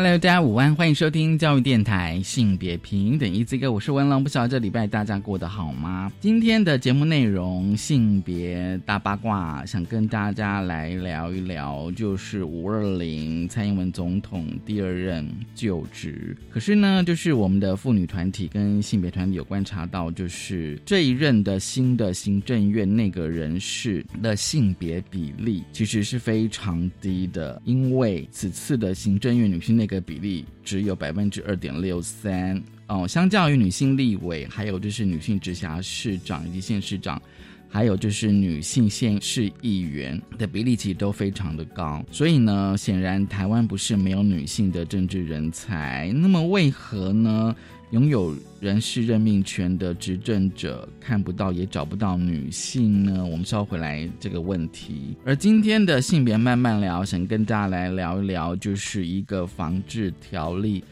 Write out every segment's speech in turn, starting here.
Hello，大家午安，欢迎收听教育电台性别平等一这个，我是文龙，不晓得这礼拜大家过得好吗？今天的节目内容性别大八卦，想跟大家来聊一聊，就是五二零蔡英文总统第二任就职。可是呢，就是我们的妇女团体跟性别团体有观察到，就是这一任的新的行政院内阁人士的性别比例其实是非常低的，因为此次的行政院女性内个比例只有百分之二点六三哦，相较于女性立委，还有就是女性直辖市长以及县市长，还有就是女性县市议员的比例其实都非常的高。所以呢，显然台湾不是没有女性的政治人才。那么为何呢？拥有人事任命权的执政者看不到也找不到女性呢？我们稍回来这个问题。而今天的性别慢慢聊，想跟大家来聊一聊，就是一个防治条例。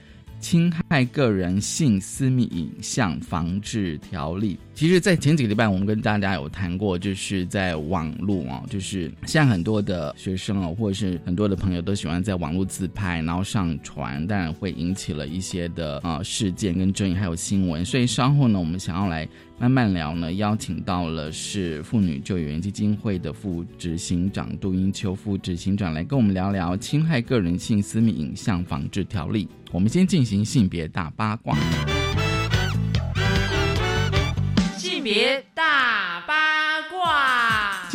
侵害个人性私密影像防治条例，其实，在前几个礼拜，我们跟大家有谈过，就是在网络啊，就是像很多的学生哦，或者是很多的朋友都喜欢在网络自拍，然后上传，当然会引起了一些的啊事件跟争议，还有新闻。所以稍后呢，我们想要来。慢慢聊呢，邀请到了是妇女救援基金会的副执行长杜英秋副执行长来跟我们聊聊侵害个人性私密影像防治条例。我们先进行性别大八卦。性别大八卦，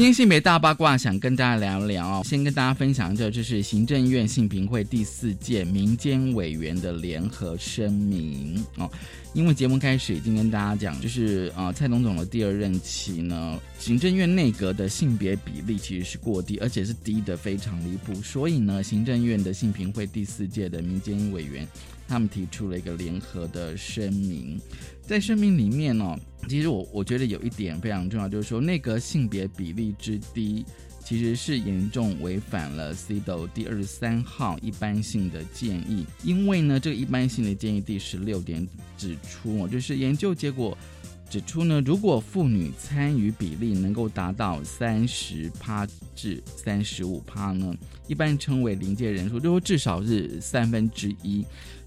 今天性别大八卦想跟大家聊聊哦，先跟大家分享一下，这是行政院性平会第四届民间委员的联合声明哦。因为节目开始已经跟大家讲，就是啊，蔡总统的第二任期呢，行政院内阁的性别比例其实是过低，而且是低的非常离谱。所以呢，行政院的性评会第四届的民间委员，他们提出了一个联合的声明。在声明里面呢，其实我我觉得有一点非常重要，就是说那个性别比例之低。其实是严重违反了 CDO 第二十三号一般性的建议，因为呢，这个一般性的建议第十六点指出，就是研究结果指出呢，如果妇女参与比例能够达到三十趴至三十五趴呢，一般称为临界人数，就说至少是三分之一，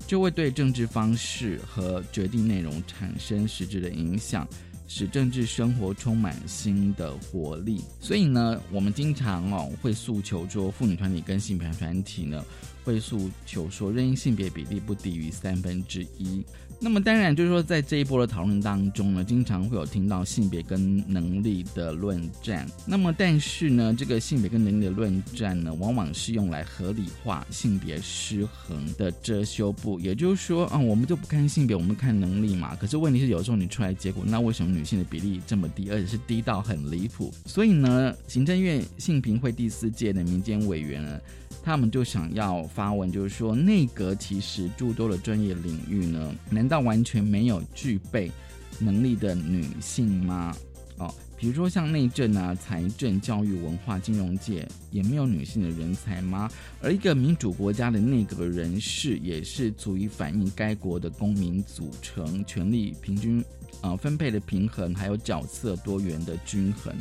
就会对政治方式和决定内容产生实质的影响。使政治生活充满新的活力，所以呢，我们经常哦会诉求说，妇女团体跟性别团体呢会诉求说，任意性别比例不低于三分之一。那么当然就是说，在这一波的讨论当中呢，经常会有听到性别跟能力的论战。那么但是呢，这个性别跟能力的论战呢，往往是用来合理化性别失衡的遮羞布。也就是说啊，我们就不看性别，我们看能力嘛。可是问题是，有时候你出来结果，那为什么女性的比例这么低，而且是低到很离谱？所以呢，行政院性平会第四届的民间委员呢。他们就想要发文，就是说内阁其实诸多的专业领域呢，难道完全没有具备能力的女性吗？哦，比如说像内政啊、财政、教育、文化、金融界，也没有女性的人才吗？而一个民主国家的内阁人士，也是足以反映该国的公民组成、权力平均呃分配的平衡，还有角色多元的均衡。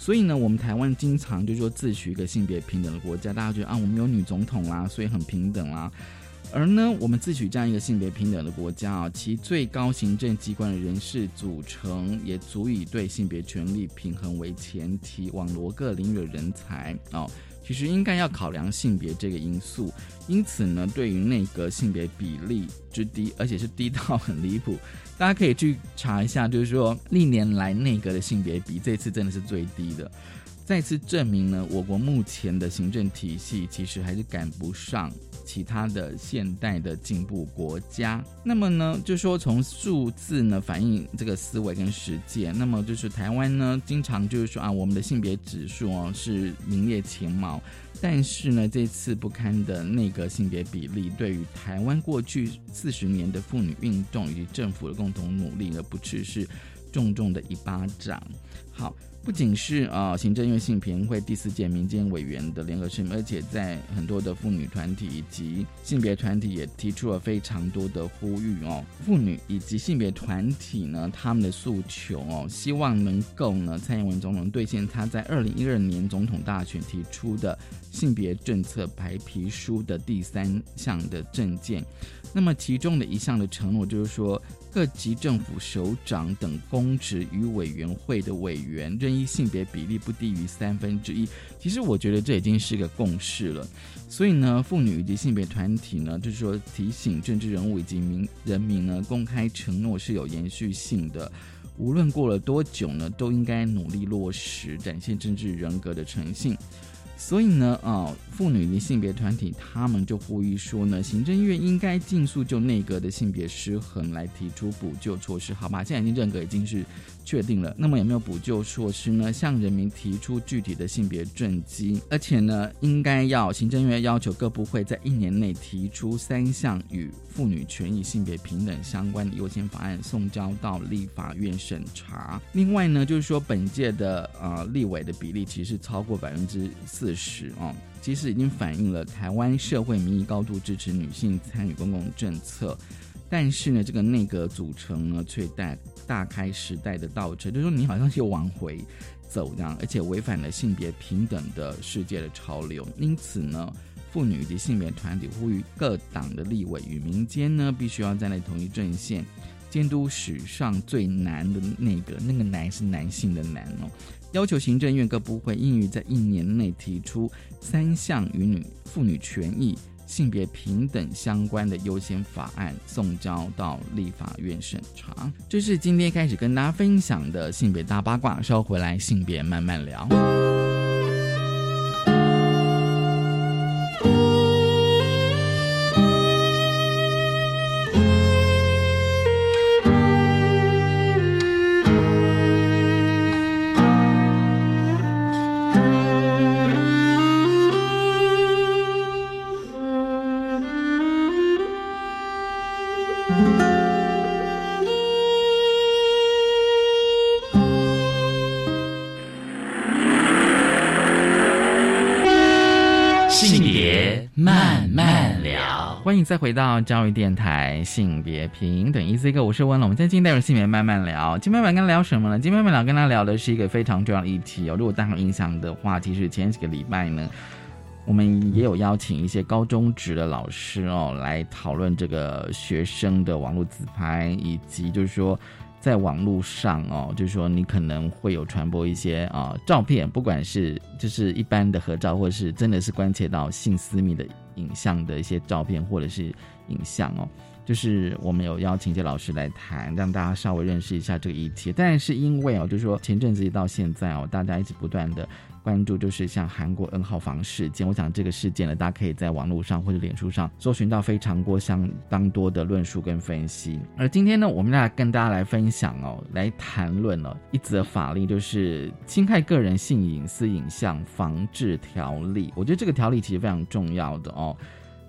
所以呢，我们台湾经常就说自诩一个性别平等的国家，大家觉得啊，我们有女总统啦，所以很平等啦。而呢，我们自诩这样一个性别平等的国家啊，其最高行政机关的人事组成也足以对性别权利平衡为前提，网罗各领域的人才哦。其实应该要考量性别这个因素，因此呢，对于内阁性别比例之低，而且是低到很离谱，大家可以去查一下，就是说历年来内阁的性别比，这次真的是最低的，再次证明呢，我国目前的行政体系其实还是赶不上其他的现代的进步国家。那么呢，就说从数字呢反映这个思维跟实践。那么就是台湾呢，经常就是说啊，我们的性别指数哦是名列前茅。但是呢，这次不堪的内阁性别比例，对于台湾过去四十年的妇女运动以及政府的共同努力呢，不啻是重重的一巴掌。好。不仅是啊，行政院性平会第四届民间委员的联合声明，而且在很多的妇女团体以及性别团体也提出了非常多的呼吁哦。妇女以及性别团体呢，他们的诉求哦，希望能够呢，蔡英文总统兑现他在二零一二年总统大选提出的性别政策白皮书的第三项的政见。那么其中的一项的承诺就是说。各级政府首长等公职与委员会的委员，任意性别比例不低于三分之一。其实我觉得这已经是一个共识了。所以呢，妇女以及性别团体呢，就是说提醒政治人物以及民人民呢，公开承诺是有延续性的。无论过了多久呢，都应该努力落实，展现政治人格的诚信。所以呢，啊，妇女的性别团体他们就呼吁说呢，行政院应该尽速就内阁的性别失衡来提出补救措施，好吧？现在已经认阁已经是。确定了，那么有没有补救措施呢？向人民提出具体的性别政绩，而且呢，应该要行政院要求各部会在一年内提出三项与妇女权益、性别平等相关的优先法案，送交到立法院审查。另外呢，就是说本届的呃立委的比例其实超过百分之四十哦，其实已经反映了台湾社会民意高度支持女性参与公共政策。但是呢，这个内阁组成呢，却大大开时代的倒车，就说你好像又往回走这样，而且违反了性别平等的世界的潮流。因此呢，妇女以及性别团体呼吁各党的立委与民间呢，必须要站在同一阵线，监督史上最难的那个，那个难是男性的难哦，要求行政院各部会应于在一年内提出三项与女妇女权益。性别平等相关的优先法案送交到立法院审查，这是今天开始跟大家分享的性别大八卦。稍回来，性别慢慢聊。再回到教育电台性别平等 EZ 哥，我是温龙。我们今天进入性别慢慢聊，今天慢慢跟他聊什么呢？今天慢慢聊跟他聊的是一个非常重要的议题哦。如果大家有印象的话，其实前几个礼拜呢，我们也有邀请一些高中职的老师哦，来讨论这个学生的网络自拍，以及就是说在网络上哦，就是说你可能会有传播一些啊照片，不管是就是一般的合照，或者是真的是关切到性私密的。影像的一些照片或者是影像哦，就是我们有邀请一些老师来谈，让大家稍微认识一下这个议题。但是因为哦，就是说前阵子到现在哦，大家一直不断的关注，就是像韩国 N 号房事件。我想这个事件呢，大家可以在网络上或者脸书上搜寻到非常多相当多的论述跟分析。而今天呢，我们来跟大家来分享哦，来谈论哦一则法令，就是侵害个人性隐私影像防治条例。我觉得这个条例其实非常重要的哦。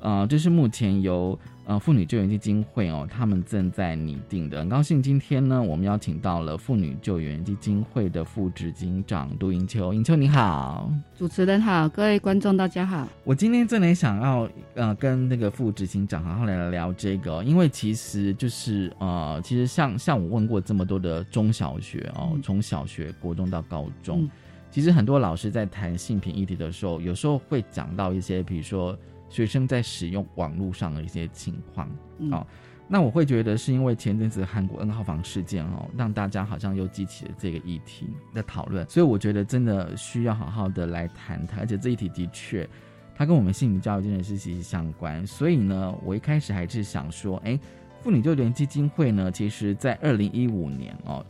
呃，这是目前由呃妇女救援基金会哦，他们正在拟定的。很高兴今天呢，我们邀请到了妇女救援基金会的副执行长杜银秋。银秋你好，主持人好，各位观众大家好。我今天真的想要呃跟那个副执行长好好来聊这个，因为其实就是呃，其实像像我问过这么多的中小学哦，从小学、国中到高中，其实很多老师在谈性平议题的时候，有时候会讲到一些，比如说。学生在使用网络上的一些情况，哦，那我会觉得是因为前阵子韩国 N 号房事件哦，让大家好像又激起了这个议题的讨论，所以我觉得真的需要好好的来谈谈，而且这一题的确，它跟我们性教育真的是息息相关。所以呢，我一开始还是想说，哎，妇女救援基金会呢，其实在二零一五年哦。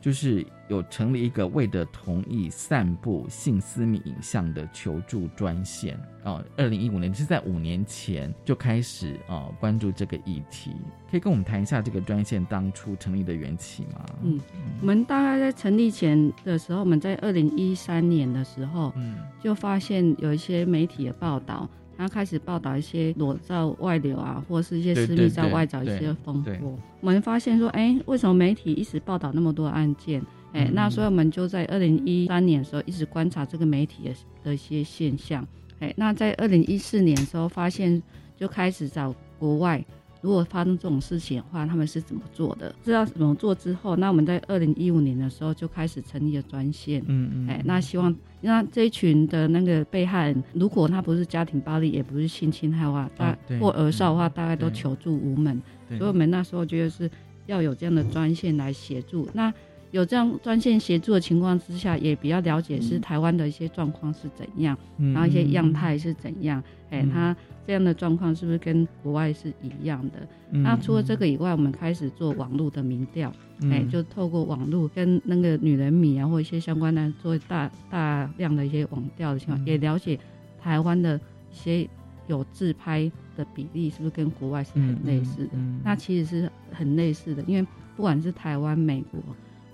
就是有成立一个为了同意散布性私密影像的求助专线哦。二零一五年是在五年前就开始哦关注这个议题，可以跟我们谈一下这个专线当初成立的缘起吗？嗯，我们大概在成立前的时候，我们在二零一三年的时候，嗯就发现有一些媒体的报道，他开始报道一些裸照外流啊，或是一些私密照外找一些对风波。我们发现说，哎，为什么媒体一直报道那么多案件？哎，嗯那所以我们就在二零一三年的时候一直观察这个媒体的的一些现象。哎，那在二零一四年的时候，发现就开始找国外，如果发生这种事情的话，他们是怎么做的？知道怎么做之后，那我们在二零一五年的时候就开始成立了专线。嗯嗯，哎，那希望那这一群的那个被害人，如果他不是家庭暴力，也不是性侵害的话，大、或儿少的话，大概都求助无门。对所以我们那时候觉得是要有这样的专线来协助。那有这样专线协助的情况之下，也比较了解是台湾的一些状况是怎样，嗯然后一些样态是怎样。哎、嗯他这样的状况是不是跟国外是一样的？嗯那除了这个以外，我们开始做网络的民调。嗯哎、就透过网络跟那个女人迷啊，或一些相关的做大大量的一些网调的情况，嗯也了解台湾的一些有自拍的比例是不是跟国外是很类似的。那其实是很类似的，因为不管是台湾、美国，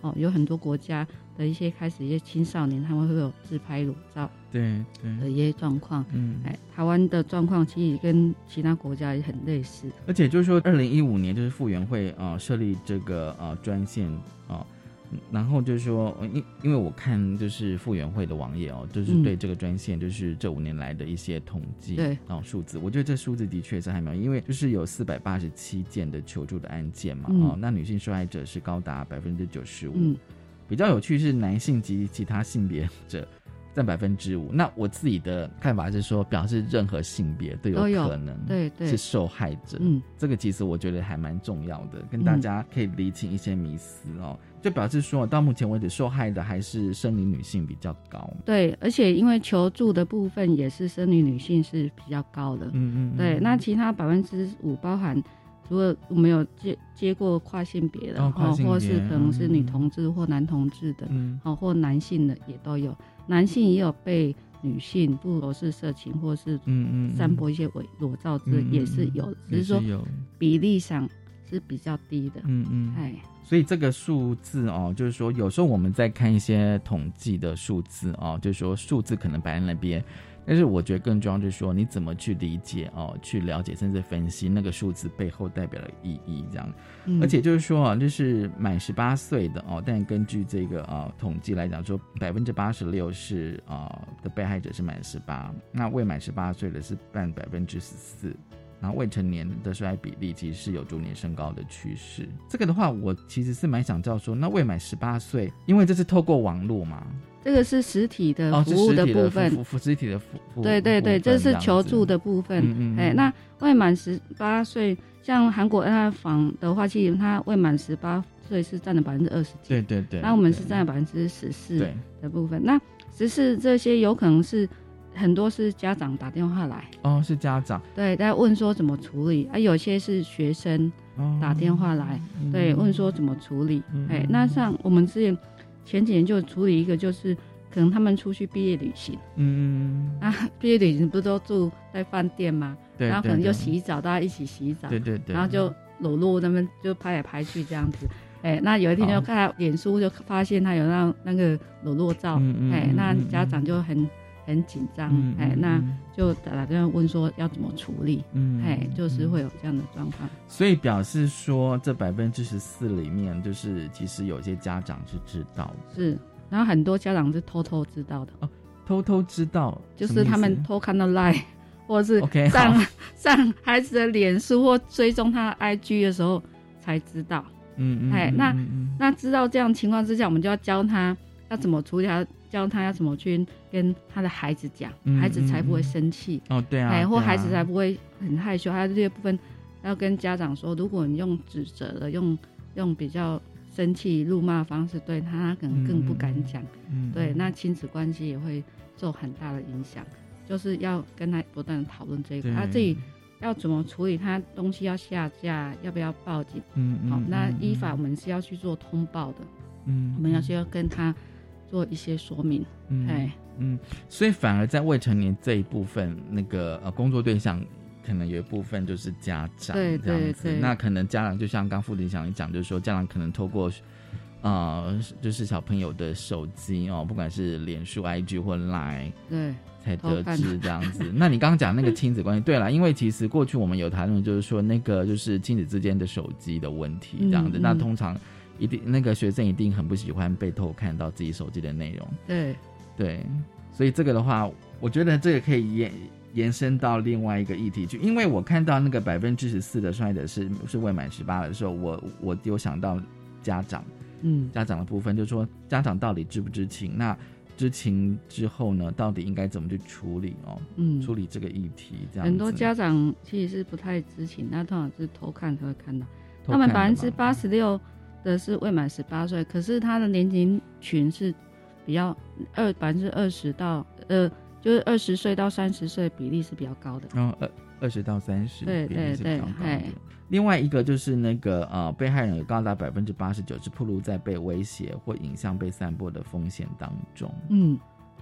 哦，有很多国家的一些开始一些青少年，他们会有自拍裸照对对的一些状况。嗯哎，台湾的状况其实跟其他国家也很类似。而且就是说，二零一五年就是傅园会啊、呃设立这个呃专线啊、嗯然后就是说，呃因因为我看就是傅园慧的网页哦，就是嗯。对这个专线就是这五年来的一些统计对。然后数字，我觉得这数字的确是还蛮有，因为就是有四百八十七件的求助的案件嘛、嗯哦，那女性受害者是高达百分之九十五，嗯，比较有趣是男性及其他性别者占百分之五。那我自己的看法是说，表示任何性别都都有有可能对对是受害者。嗯，这个其实我觉得还蛮重要的，跟大家可以理清一些迷思哦。就表示说，到目前为止受害的还是生理女性比较高。对，而且因为求助的部分也是生理女性是比较高的。嗯嗯，对，那其他百分之五包含，如果我们有接接过跨性别的，哦或是可能是女嗯同志或男同志的，嗯哦，或男性的也都有，男性也有被女性不合适色情或是嗯嗯，散播一些伪裸照之也是有，只是说，比例上是比较低的。嗯嗯。哎，所以这个数字哦，就是说有时候我们在看一些统计的数字哦，就是说数字可能摆在那边，但是我觉得更重要就是说你怎么去理解哦，去了解甚至分析那个数字背后代表的意义这样。嗯而且就是说啊，就是满十八岁的哦，但根据这个啊统计来讲说，百分之八十六是啊的被害者是满十八，那未满十八岁的是占百分之十四。然后未成年的受害比例其实是有逐年升高的趋势。这个的话，我其实是蛮想知道说，那未满十八岁，因为这是透过网络嘛，这个是实体的哦，服务的部分，服服实体的服服对对对，这是求助的部分。嗯嗯哎，嗯那未满十八岁，像韩国那房的话，其实它未满十八岁是占了百分之二十几，对对对，那我们是对占了百分之十四的部分。那十四这些有可能是很多是家长打电话来，哦，是家长。对，在问说怎么处理，啊，有些是学生哦。打电话来，对，嗯问说怎么处理。嗯。哎，那像我们之前前几年就处理一个，就是可能他们出去毕业旅行。嗯，啊，毕业旅行不是都住在饭店吗？对，然后可能就洗澡，大家一起洗澡，对对对，然后就裸露，他们就拍来拍去这样子。哎，那有一天就看他脸书，就发现他有那那个裸露照，嗯嗯哎，嗯那嗯。家长就很很紧张嗯，哎，嗯那嗯。就打电话问说要怎么处理，嗯哎，就是嗯会有这样的状况。所以表示说，这百分之十四里面，就是其实有些家长是知道的，是，然后很多家长是偷偷知道的，哦偷偷知道，就是他们偷看到 Line 或者是上好。上孩子的脸书或追踪他的 IG 的时候才知道。嗯嗯，那那知道这样情况之下，我们就要教他要怎么处理，他教他要怎么去跟他的孩子讲，嗯孩子才不会生气，哦对啊，哎，或孩子才不会很害羞。他这些部分要跟家长说，如果你用指责的，用用比较生气、怒骂的方式对他，他可能更不敢讲。嗯对，那亲子关系也会受很大的影响。就是要跟他不断的讨论这一块，对他自己要怎么处理，他东西要下架，要不要报警？嗯嗯好，那嗯依法嗯我们是要去做通报的。嗯，我们要需要跟他做一些说明。嗯哎，嗯，所以反而在未成年这一部分，那个呃工作对象可能有一部分就是家长对这样子。对对那可能家长就像刚副理想讲，就是说家长可能透过呃就是小朋友的手机哦，不管是脸书、IG 或 Line。对，才得知这样子。那你刚刚讲那个亲子关系，对了，因为其实过去我们有谈论，就是说那个就是亲子之间的手机的问题这样子。嗯嗯那通常一定那个学生一定很不喜欢被偷看到自己手机的内容，对，对，所以这个的话，我觉得这个可以延延伸到另外一个议题去，因为我看到那个百分之十四的受害者是是未满十八的时候，我我有想到家长嗯，家长的部分，就是说家长到底知不知情？那知情之后呢，到底应该怎么去处理哦？嗯处理这个议题，这样很多家长其实是不太知情，那通常是偷看才会看到。偷他们百分之八十六的是未满十八岁，可是他的年龄群是比较二百分之二十到呃，就是二十岁到三十岁比例是比较高的。然后，二二十到三十，对对对嘿另外一个就是那个呃，被害人有高达百分之八十九是暴露在被威胁或影像被散播的风险当中。嗯，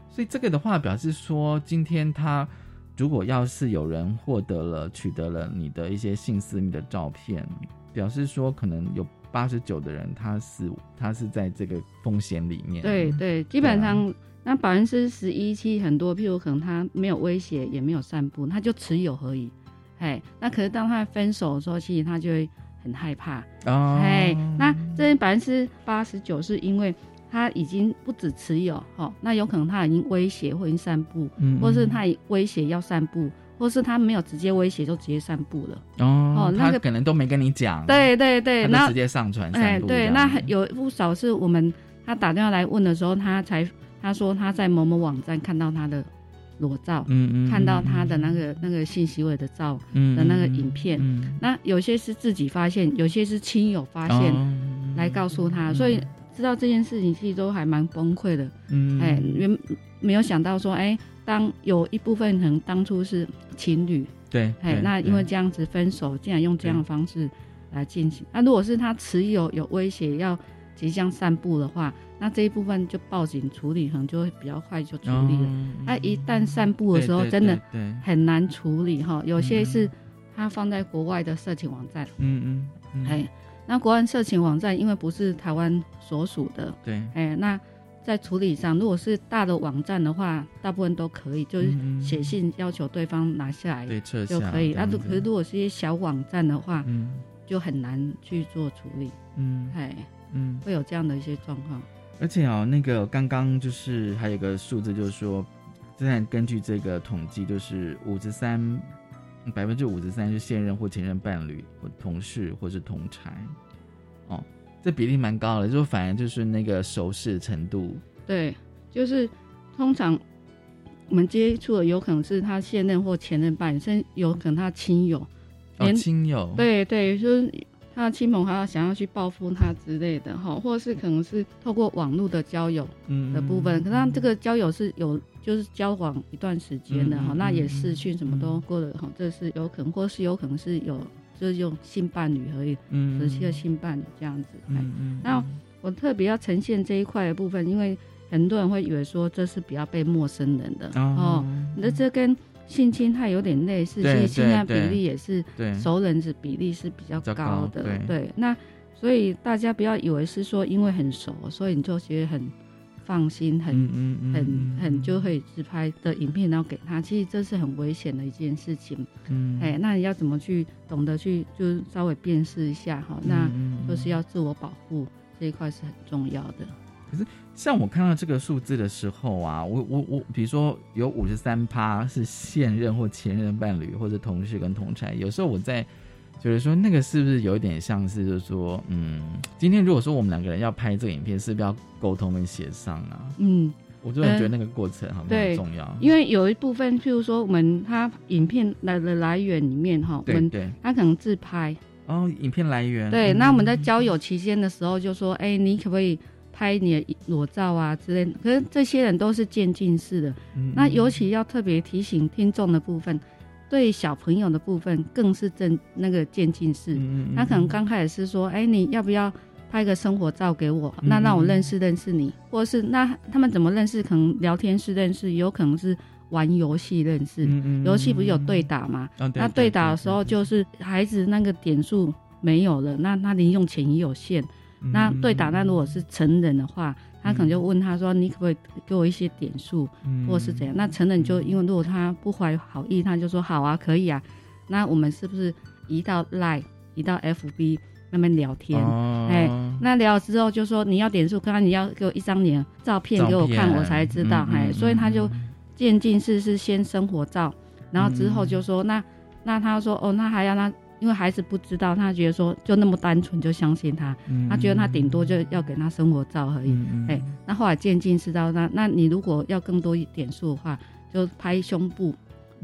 所以这个的话，表示说，今天他如果要是有人获得了、取得了你的一些性私密的照片，表示说可能有八十九的人他是他是在这个风险里面。对对，基本上、那百分之十一期很多，譬如可能他没有威胁，也没有散布，他就持有而已。哎，那可是当他分手的时候，其实他就会很害怕。哦，哎，那这百分之八十九是因为他已经不止持有，哦，那有可能他已经威胁或已经散布，嗯或是他威胁要散布，或是他没有直接威胁就直接散步了。哦哦那个可能都没跟你讲，对对对，那他直接上传哎，对，散布哎，对那有不少是我们他打电话来问的时候，他才他说他在某某网站看到他的裸照，嗯嗯，看到他的那个那个性行为的照嗯的那个影片。嗯那有些是自己发现，有些是亲友发现、哦来告诉他，所以知道这件事情其实都还蛮崩溃的。嗯哎，原没有想到说，哎，当有一部分可能当初是情侣，对，哎，那因为这样子分手，竟然用这样的方式来进行。那如果是他持有有威胁要即将散步的话，那这一部分就报警处理，可能就会比较快就处理了。哦那、一旦散步的时候，真的很难处理哈。有些嗯是他放在国外的色情网站，嗯嗯嗯，哎，那国外色情网站因为不是台湾所属的，对，哎，那在处理上，如果是大的网站的话，大部分都可以，就是嗯嗯写信要求对方拿下来就可以。那这样子如可是如果是一些小网站的话，嗯就很难去做处理，嗯哎，嗯，会有这样的一些状况。而且哦，那个刚刚就是还有一个数字，就是说，现在根据这个统计，就是五十三百分之五十三是现任或前任伴侣或同事或是同才，哦，这比例蛮高的，就反而就是那个熟识程度，对，就是通常我们接触的有可能是他现任或前任伴侣，甚至有可能他亲友，哦，连亲友，，对对，就是他的亲朋好友想要去报复他之类的哈，或是可能是透过网络的交友嗯的部分，可是他这个交友是有就是交往一段时间的哈，嗯嗯那也是去什么都过了哈，这是有可能，或是有可能是有就是用性伴侣而已，嗯。实际的性伴侣这样子。哎。嗯嗯，那我特别要呈现这一块的部分，因为很多人会以为说这是比较被陌生人的哦，那这跟性侵害有点类似，性爱比对对。例也是对，熟人子比例是比较高的，对。对。那所以大家不要以为是说因为很熟，所以你就觉得很放心，很、嗯嗯嗯，很很就可以自拍的影片，然后给他，其实这是很危险的一件事情。嗯，哎、那你要怎么去懂得去，就是稍微辨识一下哈，那就是要自我保护这一块是很重要的。可是像我看到这个数字的时候啊，我我我，比如说有五十三趴是现任或前任伴侣或者同事跟同才，有时候我在觉得说那个是不是有一点像是就是说，嗯，今天如果说我们两个人要拍这个影片，是不是要沟通跟协商啊？嗯，我真的觉得那个过程好像很重要，因为有一部分，譬如说我们他影片来的来源里面哈，我们对。对，他可能自拍，哦，影片来源。对，嗯那我们在交友期间的时候就说，哎、你可不可以拍你的裸照啊之类的？可是这些人都是渐进式的，嗯。那尤其要特别提醒听众的部分，对小朋友的部分更是正那个渐进式。嗯他可能刚开始是说，哎、你要不要拍个生活照给我，嗯那让我认识认识你，或者是那他们怎么认识？可能聊天室认识，有可能是玩游戏认识。嗯游戏不是有对打吗？啊那对打的时候，就是孩子那个点数没有了，那他零用钱也有限。嗯那对打，那如果是成人的话，他可能就问他说：“你可不可以给我一些点数，嗯或者是怎样？”那成人就因为如果他不怀好意，他就说：“好啊，可以啊。”那我们是不是移到 Line、移到 FB 那边聊天？哦哎那聊了之后就说你要点数，刚刚你要给我一张你的照片给我看，我才知道。哎，所以他就渐进式是先生活照，然后之后就说那那他说哦，那还要那。因为孩子不知道，他觉得说就那么单纯就相信他，他觉得他顶多就要给他生活照而已。嗯哎、那后来渐进是到那，那你如果要更多一点数的话，就拍胸部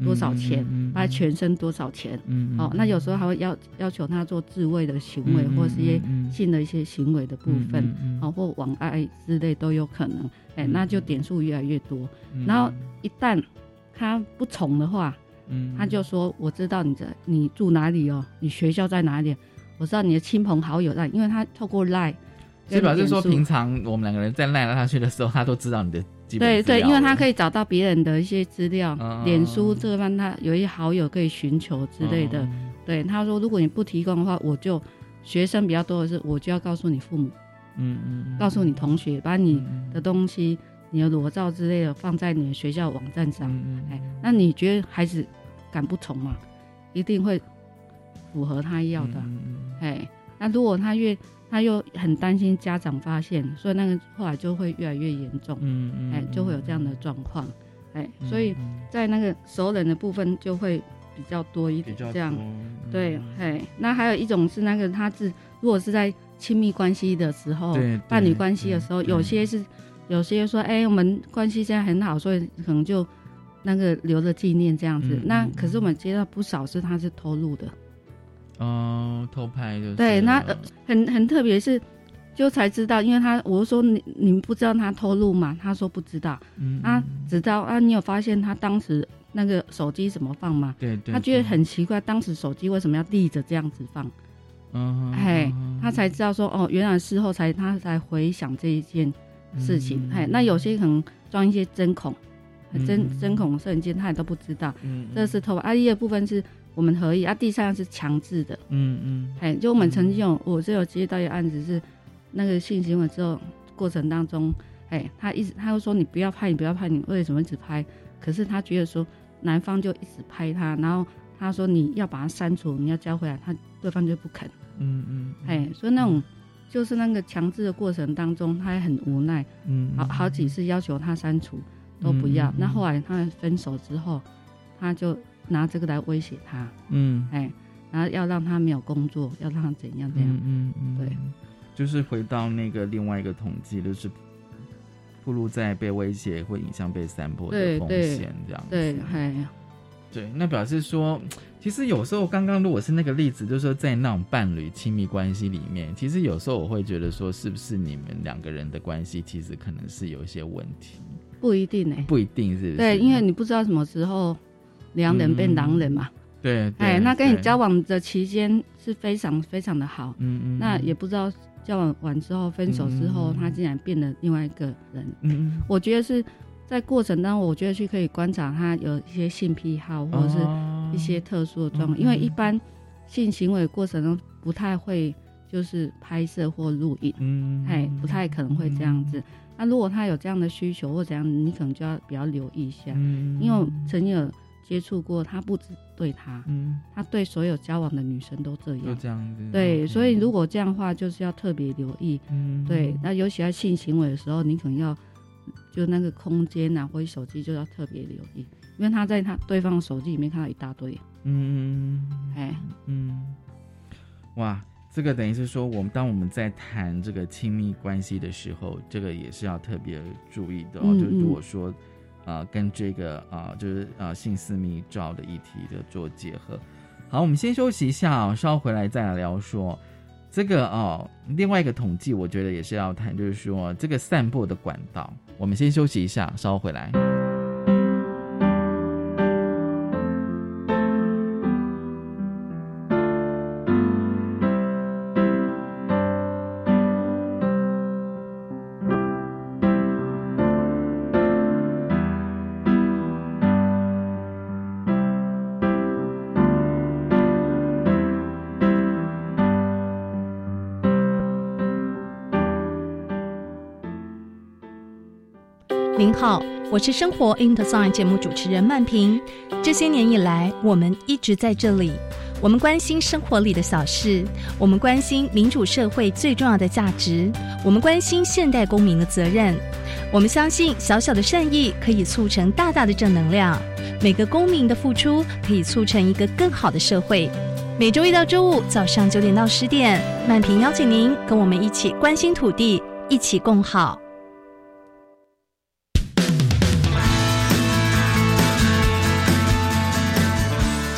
多少钱，拍全身多少钱。嗯哦，那有时候还会要要求他做自慰的行为，或是一些性的一些行为的部分，哦，或网爱之类都有可能。哎、那就点数越来越多。然后一旦他不从的话，嗯。他就说：“我知道你在你住哪里哦，你学校在哪里？我知道你的亲朋好友在，因为他透过 Line，是表示说平常我们两个人在赖来他去的时候，他都知道你的基本对对，因为他可以找到别人的一些资料，嗯。脸书这个方他有一些好友可以寻求之类的。嗯。对，他说如果你不提供的话，我就学生比较多的是，我就要告诉你父母，嗯嗯，告诉你同学，把你嗯。的东西、你的裸照之类的放在你的学校网站上。嗯哎，那你觉得孩子敢不从吗？一定会符合他要的。嗯哎，那如果他越他又很担心家长发现，所以那个后来就会越来越严重。嗯嗯哎，就会有这样的状况。哎，嗯所以在那个熟人的部分就会比较多一点，这样。对，哎，那还有一种是那个他是如果是在亲密关系的时候对，伴侣关系的时候，有些是有些说，哎，我们关系现在很好，所以可能就那个留着纪念这样子。嗯那可是我们接到不少是他是偷录的，哦，偷拍就是对，那、呃、很很特别是。就才知道，因为他我就说你你们不知道他偷录吗？他说不知道，嗯啊，知道啊，你有发现他当时那个手机怎么放吗？对对，他觉得很奇怪，当时手机为什么要立着这样子放？嗯，嘿，他才知道说哦，原来事后才他才回想这一件事情。嘿，那有些可能装一些针孔，针针孔摄影机他也都不知道，嗯，这是偷。啊，第二部分是我们合意，啊，第三个是强制的。嗯嗯，嘿，就我们曾经有，我是有接到一个案子是那个性行为之后过程当中，哎，他一直他就说你不要拍，你不要拍，你为什么一直拍？可是他觉得说男方就一直拍他，然后他说你要把它删除，你要交回来，他对方就不肯。嗯嗯，哎，所以那种就是那个强制的过程当中，他也很无奈，嗯，好好几次要求他删除都不要。那后来他们分手之后，他就拿这个来威胁他，嗯，哎，然后要让他没有工作，要让他怎样怎样。嗯嗯，对。就是回到那个另外一个统计，就是暴露在被威胁会影响被散播的风险，这样子对，哎，对，那表示说，其实有时候刚刚如果是那个例子，就是说在那种伴侣亲密关系里面，其实有时候我会觉得说，是不是你们两个人的关系其实可能是有一些问题？不一定呢，不一定是不是？对，因为你不知道什么时候良人变狼人嘛。对，哎，那跟你交往的期间是非常非常的好，嗯嗯，那也不知道交往完之后分手之后，他竟然变了另外一个人。嗯，我觉得是在过程当中，我觉得去可以观察他有一些性癖好或者是一些特殊的状况，因为一般性行为过程中不太会就是拍摄或录影，嗯，哎，不太可能会这样子。那如果他有这样的需求或怎样，你可能就要比较留意一下，嗯因为我曾经有接触过，他不止对他，嗯，他对所有交往的女生都这样，就这样子。对，所以如果这样的话，就是要特别留意。嗯，对，那尤其在性行为的时候，你可能要就那个空间啊，或者手机就要特别留意，因为他在他对方的手机里面看到一大堆。嗯，哎，嗯，哇。这个等于是说，我们当我们在谈这个亲密关系的时候，这个也是要特别注意的、哦。嗯、就如果说，呃，跟这个啊、呃，就是呃性私密照的议题的做结合。好，我们先休息一下啊、哦，稍后回来再来聊说这个哦。另外一个统计，我觉得也是要谈，就是说这个散播的管道。我们先休息一下，稍后回来。我是生活 i n t e r s i g n 节目主持人曼平。这些年以来，我们一直在这里。我们关心生活里的小事，我们关心民主社会最重要的价值，我们关心现代公民的责任。我们相信小小的善意可以促成大大的正能量，每个公民的付出可以促成一个更好的社会。每周一到周五早上九点到十点，曼平邀请您跟我们一起关心土地，一起共好。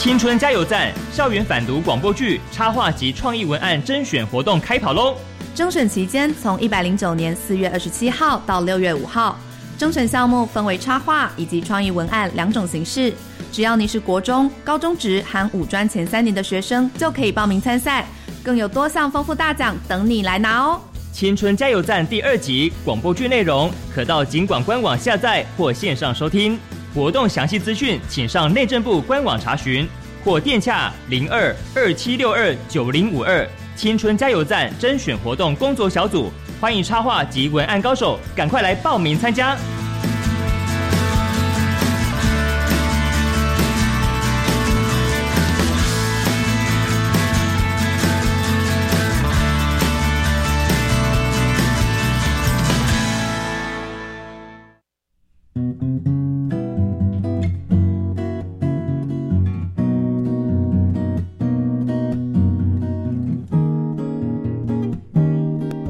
青春加油站校园反毒广播剧插画及创意文案甄选活动开跑喽！征选期间从一百零九年四月二十七号到六月五号，征选项目分为插画以及创意文案两种形式。只要你是国中、高中职含五专前三年的学生，就可以报名参赛，更有多项丰富大奖等你来拿哦！青春加油站第二集广播剧内容可到警管官网下载或线上收听。活动详细资讯，请上内政部官网查询，或电洽零二二七六二九零五二。青春加油站甄选活动工作小组，欢迎插画及文案高手，赶快来报名参加。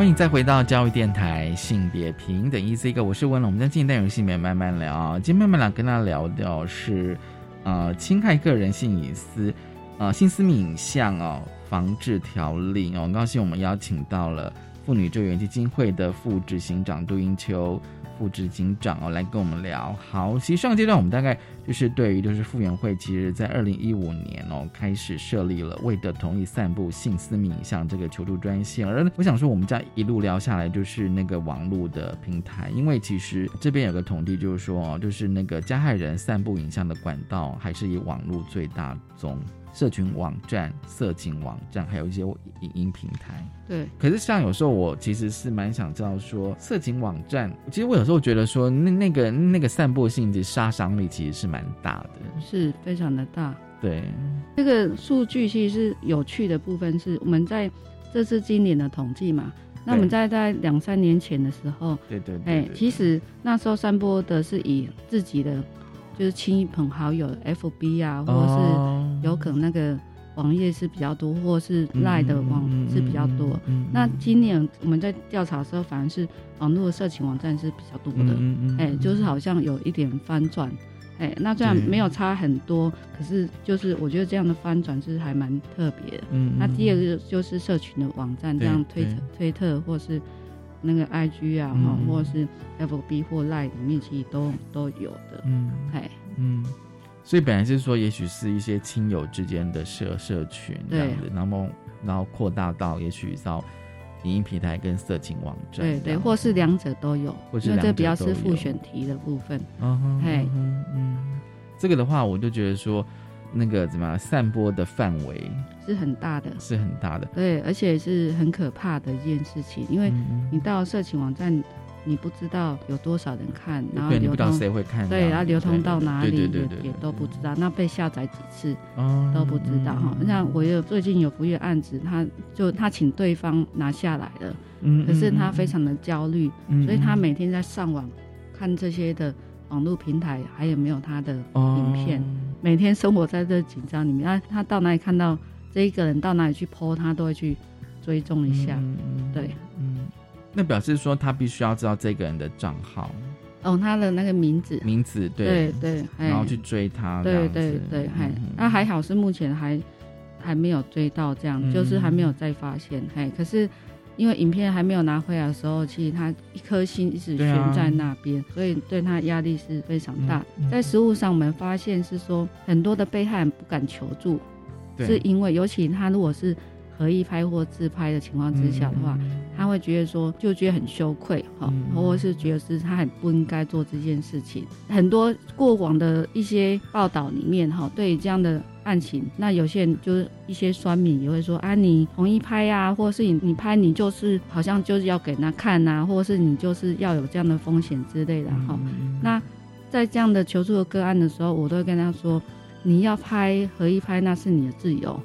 欢迎再回到教育电台性别平等 E C 哥，我是温龙。我们在今天内容性别慢慢聊，今天慢慢聊跟大家聊的是呃侵害个人性隐私呃性私密影像哦防治条例哦，很高兴我们邀请到了妇女救援基金会的副执行长杜英秋。副执行长哦，来跟我们聊。好，其实上个阶段我们大概就是对于就是傅园会，其实在二零一五年哦开始设立了未得同意散布性私密影像这个求助专线。而我想说，我们家一路聊下来，就是那个网络的平台，因为其实这边有个统计，就是说哦，就是那个加害人散布影像的管道还是以网络最大宗。社群网站、色情网站，还有一些影音平台。对，可是像有时候我其实是蛮想知道说，色情网站，其实我有时候觉得说，那那个那个散播性的杀伤力其实是蛮大的，是非常的大。对，这个数据其实是有趣的部分，是我们在这次今年的统计嘛。那我们在在两三年前的时候，对对，哎，其实那时候散播的是以自己的。就是亲朋好友，FB 啊，或者是有可能那个网页是比较多，或是赖的网是比较多。那今年我们在调查的时候，反而是网络的色情网站是比较多的。哎，就是好像有一点翻转。哎，那虽然没有差很多，可是就是我觉得这样的翻转是还蛮特别的。嗯。那第二个就是社群的网站，这样推、推特或是。那个 I G 啊，哈，或者是 F B 或 Line 里面其实都都有的，嗯，哎，嗯，所以本来是说，也许是一些亲友之间的社社群这样子，然后然后扩大到也许到影音平台跟色情网站，对对，或是。两者都有，或是这比较是复选题的部分，嗯嘿，嗯，这个的话，我就觉得说。那个怎么散播的范围。是很大的，是很大的，对，而且是很可怕的一件事情，因为你到色情网站，你不知道有多少人看，然后流通谁会看，对，然后流通到哪里也也都不知道，那被下载几次都不知道哈。像我有最近有不悦案子，他就他请对方拿下来了，嗯，可是他非常的焦虑，所以他每天在上网看这些的网络平台还有没有他的影片。每天生活在这紧张里面，他他到哪里看到这一个人到哪里去 PO，他都会去追踪一下。对，嗯，那表示说他必须要知道这个人的账号，哦，他的那个名字，名字，对。对对，然后去追他，对对对，还那还好是目前还还没有追到，这样就是还没有再发现。嘿，可是因为影片还没有拿回来的时候，其实他一颗心一直悬在那边，所以对他压力是非常大。在实物上，我们发现是说很多的被害人不敢求助，是因为尤其他如果是。合意拍或自拍的情况之下的话，他会觉得说，就觉得很羞愧，哈，或者是觉得是他很不应该做这件事情。很多过往的一些报道里面，哈，对于这样的案情，那有些人就是一些酸民也会说，啊，你同意拍呀，或者是你你拍你就是好像就是要给他看呐，或者是你就是要有这样的风险之类的，哈。那在这样的求助的个案的时候，我都会跟他说，你要拍合意拍那是你的自由，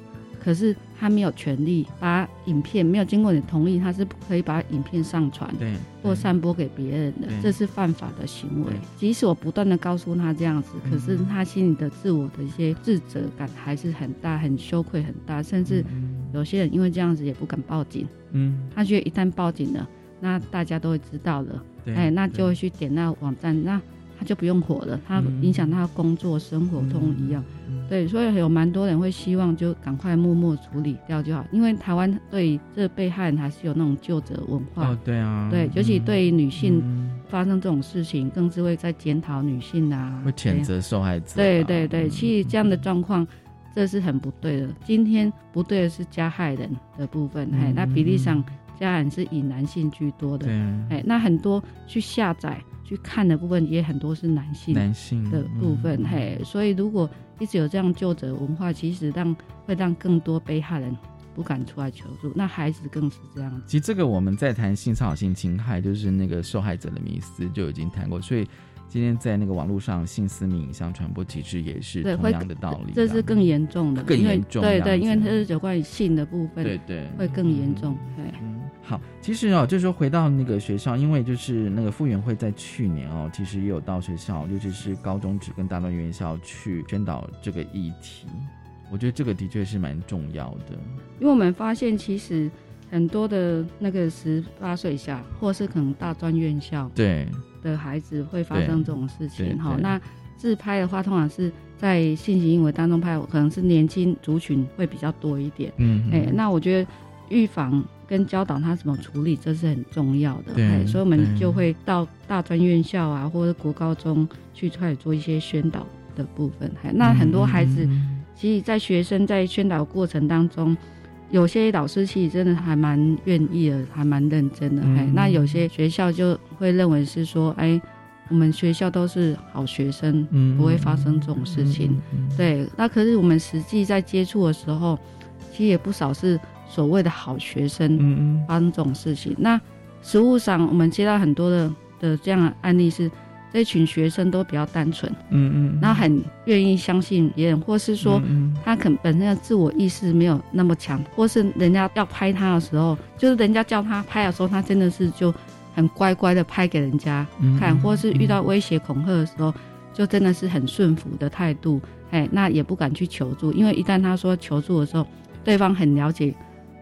可是。他没有权利把影片没有经过你同意，他是不可以把影片上传，对，或散播给别人的，这是犯法的行为。即使我不断的告诉他这样子，可是他心里的自我的一些自责感还是很大，很羞愧很大，甚至有些人因为这样子也不敢报警。嗯，他觉得一旦报警了，那大家都会知道了，哎，那就会去点那网站，那他就不用火了，他影响他工作生活通一样。对，所以有蛮多人会希望就赶快默默处理掉就好，因为台湾对这被害人还是有那种救者文化。哦，对啊，对，尤其对于女性发生这种事情，更是会在检讨女性啊，会谴责受害者。对对对，其实这样的状况，这是很不对的。今天不对的是加害人的部分，哎，那比例上加人是以男性居多的，哎，那很多去下载去看的部分也很多是男性男性的部分，嘿，所以如果。一直有这样救者文化，其实让会让更多被害人不敢出来求助，那孩子更是这样。其实这个我们在谈性骚扰、性侵害，就是那个受害者的迷思就已经谈过，所以今天在那个网络上性私密影像传播，其实也是同样的道理。这是更严重的，更严重。对对，因为它是有关于性的部分，对对，会更严重。对。好，其实哦，就是说回到那个学校，因为就是那个傅园会在去年哦，其实也有到学校，尤其是高中职跟大专院校去宣导这个议题。我觉得这个的确是蛮重要的，因为我们发现其实很多的那个十八岁以下，或是可能大专院校对的孩子会发生这种事情。哈，那自拍的话，通常是在性行为当中拍，可能是年轻族群会比较多一点。嗯，哎，那我觉得预防。跟教导他怎么处理，这是很重要的。对，所以我们就会到大专院校啊，或者国高中去开始做一些宣导的部分。那很多孩子，其实，在学生在宣导过程当中，有些老师其实真的还蛮愿意的，还蛮认真的。那有些学校就会认为是说，哎，我们学校都是好学生，不会发生这种事情。对，那可是我们实际在接触的时候，其实也不少是。所谓的好学生发生这种事情，那实物上我们接到很多的的这样的案例，是这群学生都比较单纯，嗯嗯，然后很愿意相信别人，或是说他可能本身的自我意识没有那么强，或是人家要拍他的时候，就是人家叫他拍的时候，他真的是就很乖乖的拍给人家看，或是遇到威胁恐吓的时候，就真的是很顺服的态度，哎，那也不敢去求助，因为一旦他说求助的时候，对方很了解。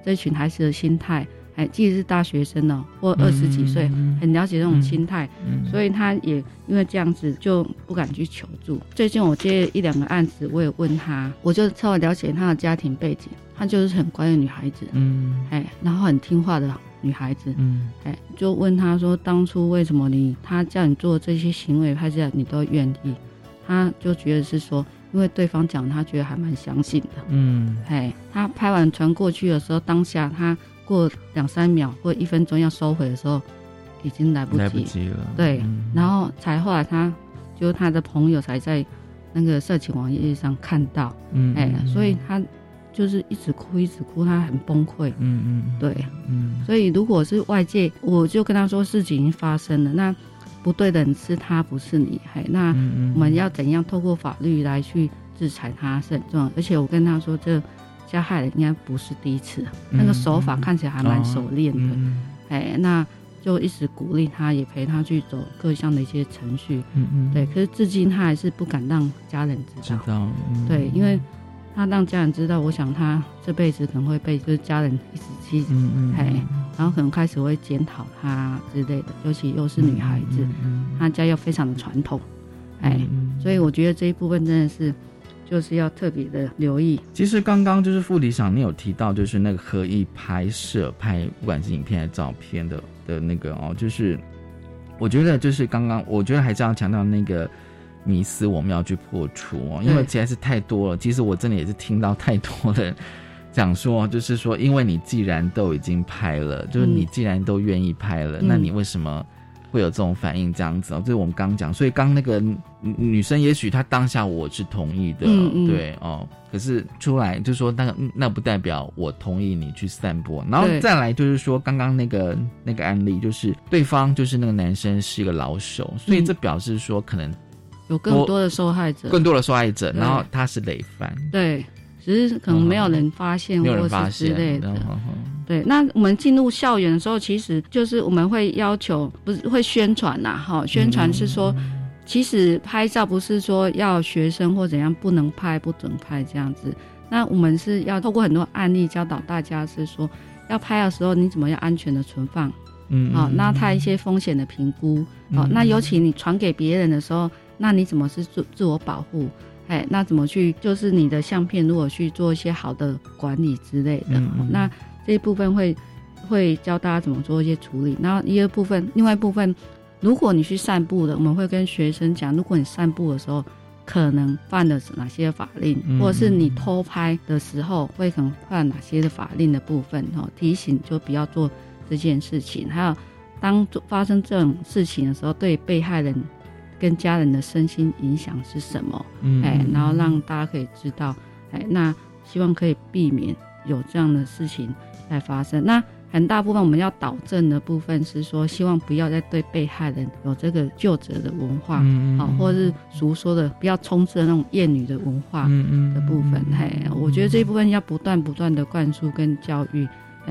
这群孩子的心态，哎，即使是大学生呢，或二十几岁，很了解这种心态，所以他也因为这样子就不敢去求助。最近我接一两个案子，我也问他，我就稍微了解他的家庭背景，她就是很乖的女孩子，嗯，哎，然后很听话的女孩子，嗯，哎，就问他说，当初为什么你他叫你做这些行为，拍摄你都愿意？他就觉得是说。因为对方讲，他觉得还蛮相信的。嗯，嘿，他拍完传过去的时候，当下他过两三秒或一分钟要收回的时候，已经来不及，来不及了。对，然后才后来他就他的朋友才在那个色情网页上看到，嗯，哎，所以他就是一直哭，一直哭，他很崩溃。嗯嗯，对，嗯，所以如果是外界，我就跟他说事情已经发生了，那。不对的人是他，不是你。嘿，那我们要怎样透过法律来去制裁他是很重要。而且我跟他说，这加害人应该不是第一次，那个手法看起来还蛮熟练的。哎，那就一直鼓励他，也陪他去走各项的一些程序。嗯嗯，对。可是至今他还是不敢让家人知道。知道。对，因为他让家人知道，我想他这辈子可能会被就是家人一直欺。嗯嗯。嘿。然后可能开始会检讨他之类的，尤其又是女孩子，他家又非常的传统，哎，所以我觉得这一部分真的是就是要特别的留意。其实刚刚就是副理长，你有提到就是那个合意拍摄拍不管是影片还是照片的的那个哦，就是我觉得就是刚刚我觉得还是要强调那个迷思我们要去破除哦，因为实在是太多了。其实我真的也是听到太多的讲说，就是说因为你既然都已经拍了，就是你既然都愿意拍了，那你为什么？会有这种反应，这样子哦，这是我们刚讲，所以刚那个女生，也许她当下我是同意的，对哦，可是出来就说那个那不代表我同意你去散播，然后再来就是说刚刚那个那个案例，就是对方就是那个男生是一个老手，所以这表示说可能有更多的受害者，更多的受害者，然后他是累犯，对。只是可能没有人发现，或是之类的。对，那我们进入校园的时候，其实就是我们会要求，不是会宣传呐，哈，宣传是说，其实拍照不是说要学生或怎样不能拍、不准拍这样子。那我们是要透过很多案例教导大家，是说要拍的时候你怎么样安全的存放，嗯，好，那它一些风险的评估，好，那尤其你传给别人的时候，那你怎么是自自我保护？哎，那怎么去？就是你的相片，如果去做一些好的管理之类的，那这一部分会会教大家怎么做一些处理。然后一个部分，另外一部分，如果你去散步的，我们会跟学生讲，如果你散步的时候可能犯了哪些法令，或者是你偷拍的时候会可能犯哪些的法令的部分，哦，提醒就不要做这件事情。还有当发生这种事情的时候，对被害人。跟家人的身心影响是什么？哎，然后让大家可以知道，哎，那希望可以避免有这样的事情来发生。那很大部分我们要导正的部分是说，希望不要再对被害人有这个救责的文化，好，或是俗说的不要充斥的那种厌女的文化的部分。嘿，我觉得这一部分要不断不断的灌输跟教育。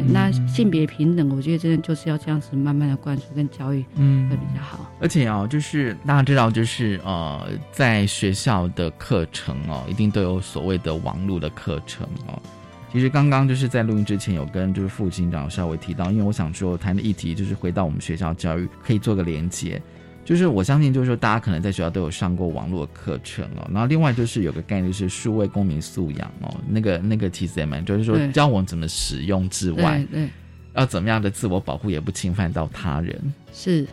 那性别平等，我觉得真的就是要这样子慢慢的灌输跟教育，嗯，会比较好。而且哦，就是大家知道，就是呃，在学校的课程哦，一定都有所谓的网络的课程哦。其实刚刚就是在录音之前有跟就是副警长稍微提到，因为我想说谈的议题就是回到我们学校教育，可以做个连接。就是我相信，就是说，大家可能在学校都有上过网络课程哦。然后另外就是有个概念，就是数位公民素养哦。那个那个其实也蛮，就是说教我们怎么使用之外，对，要怎么样的自我保护，也不侵犯到他人，是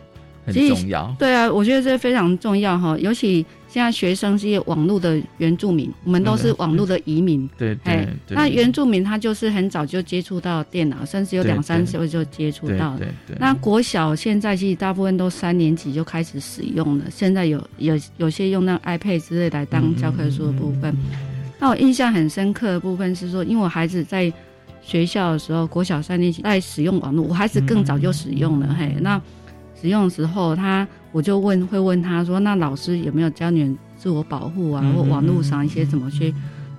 很重要。对啊，我觉得这非常重要哈，尤其。现在学生是网络的原住民，我们都是网络的移民。对对。那原住民他就是很早就接触到电脑，甚至有两三岁就接触到。对对。那国小现在其实大部分都三年级就开始使用了，现在有有有些用那 iPad 之类来当教科书的部分。那我印象很深刻的部分是说，因为我孩子在学校的时候，国小三年级在使用网络，我孩子更早就使用了。嘿，那使用的时候他。我就问，会问他说：“那老师有没有教你自我保护啊？或网络上一些怎么去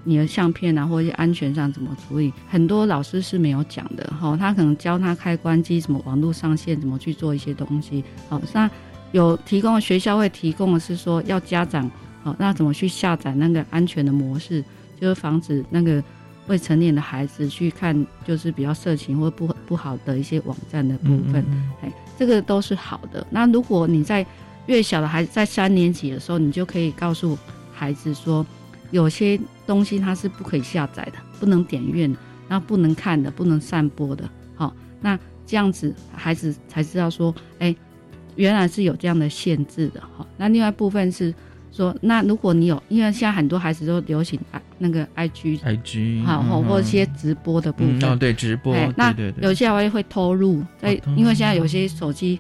你的相片啊，或者安全上怎么处理？很多老师是没有讲的。哈，他可能教他开关机，什么网络上线，怎么去做一些东西。好，那有提供学校会提供的是说，要家长好，那怎么去下载那个安全的模式，就是防止那个未成年的孩子去看，就是比较色情或不不好的一些网站的部分。哎。”这个都是好的。那如果你在越小的孩子在三年级的时候，你就可以告诉孩子说，有些东西它是不可以下载的，不能点阅，然后不能看的，不能散播的。好，那这样子孩子才知道说，哎，原来是有这样的限制的。好，那另外部分是说，那如果你有，因为现在很多孩子都流行那个 I G，IG，好，或或一些直播的部分，哦，对，直播，那有些还会偷录，在，因为现在有些手机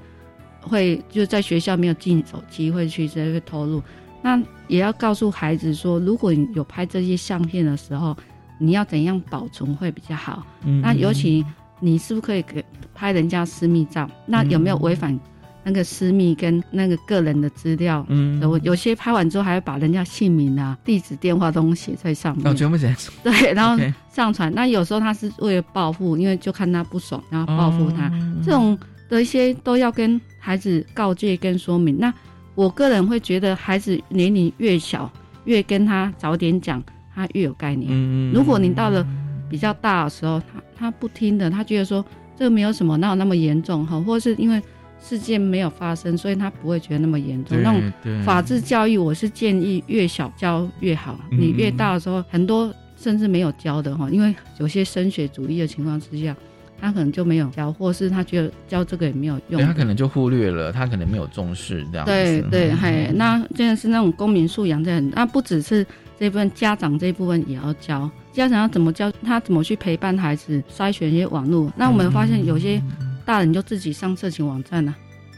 会就在学校没有进手机，会去直接会偷录，那也要告诉孩子说，如果你有拍这些相片的时候，你要怎样保存会比较好？那尤其你是不是可以给拍人家私密照？那有没有违反？那个私密跟那个个人的资料，嗯，我有些拍完之后还要把人家姓名啊、地址、电话都写在上面，哦，全部写。对，然后上传。那有时候他是为了报复，因为就看他不爽，然后报复他。这种的一些都要跟孩子告诫跟说明。那我个人会觉得，孩子年龄越小，越跟他早点讲，他越有概念。嗯如果你到了比较大的时候，他他不听的，他觉得说这个没有什么，哪有那么严重哈？或者是因为。事件没有发生，所以他不会觉得那么严重。那种法治教育，我是建议越小教越好。嗯你越大的时候，很多甚至没有教的哈，因为有些升学主义的情况之下，他可能就没有教，或是他觉得教这个也没有用。他可能就忽略了，他可能没有重视这样子。对对，嗯嘿，那真的是那种公民素养在很，那不只是这部分家长这一部分也要教，家长要怎么教他怎么去陪伴孩子筛选一些网络。那我们发现有些大人就自己上色情网站了、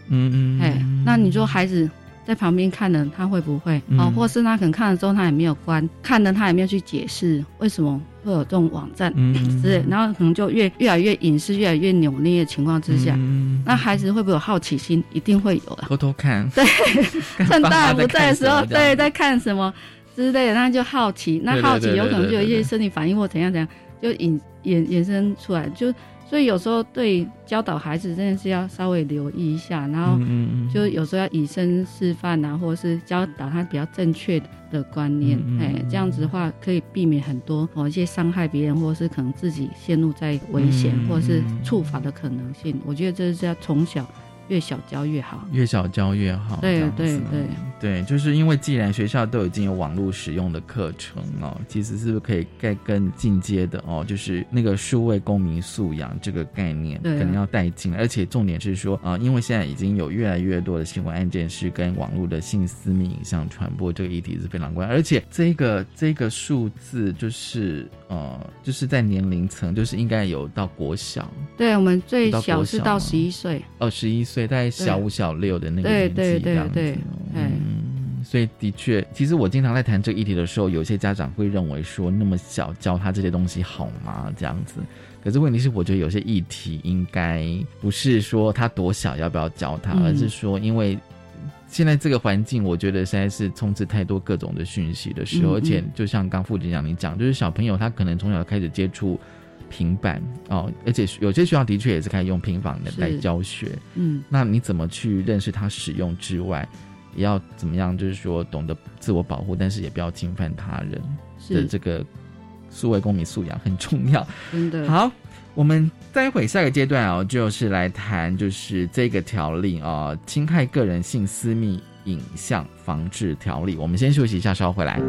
嗯嗯，哎、那你说孩子在旁边看了，他会不会？嗯。哦，或是他可能看了之后他也没有关，看了他也没有去解释为什么会有这种网站嗯 之类，然后可能就越越来越隐私，越来越扭捏的情况之下，嗯那孩子会不会有好奇心？一定会有的。偷偷看，对，趁大人不在的时候，对，在看什么之类的，那就好奇，那好奇有可能就有一些生理反应或怎样怎样，就引衍衍生出来，就所以有时候对教导孩子真的是要稍微留意一下，然后就有时候要以身示范啊，或者是教导他比较正确的观念，哎、这样子的话可以避免很多哦一些伤害别人，或者是可能自己陷入在危险，嗯或者是触法的可能性。我觉得这是要从小越小教越好。越小教越好。对对对对，就是因为既然学校都已经有网络使用的课程哦，其实是不是可以再更进阶的哦？就是那个数位公民素养这个概念，可能要带进来，而且重点是说啊、呃因为现在已经有越来越多的新闻案件是跟网络的性私密影像传播这个议题是非常关，而且这个这个数字就是呃，就是在年龄层，就是应该有到国小对我们最小是到十一岁，哦，十一岁，大概小五小六的那个年纪对对这样子对，哎，嗯，所以的确，其实我经常在谈这个议题的时候，有些家长会认为说，那么小教他这些东西好吗？这样子。可是问题是，我觉得有些议题应该不是说他多小要不要教他，嗯而是说，因为现在这个环境，我觉得实在是充斥太多各种的讯息的时候，嗯嗯而且就像刚副局长你讲，就是小朋友他可能从小开始接触平板哦，而且有些学校的确也是开始用平板的来教学。嗯，那你怎么去认识他使用之外，也要怎么样？就是说懂得自我保护，但是也不要侵犯他人的这个数位公民素养很重要。真的。好，我们待会下个阶段哦，就是来谈就是这个条例啊、哦，侵害个人性私密影像防治条例。我们先休息一下，稍后回来。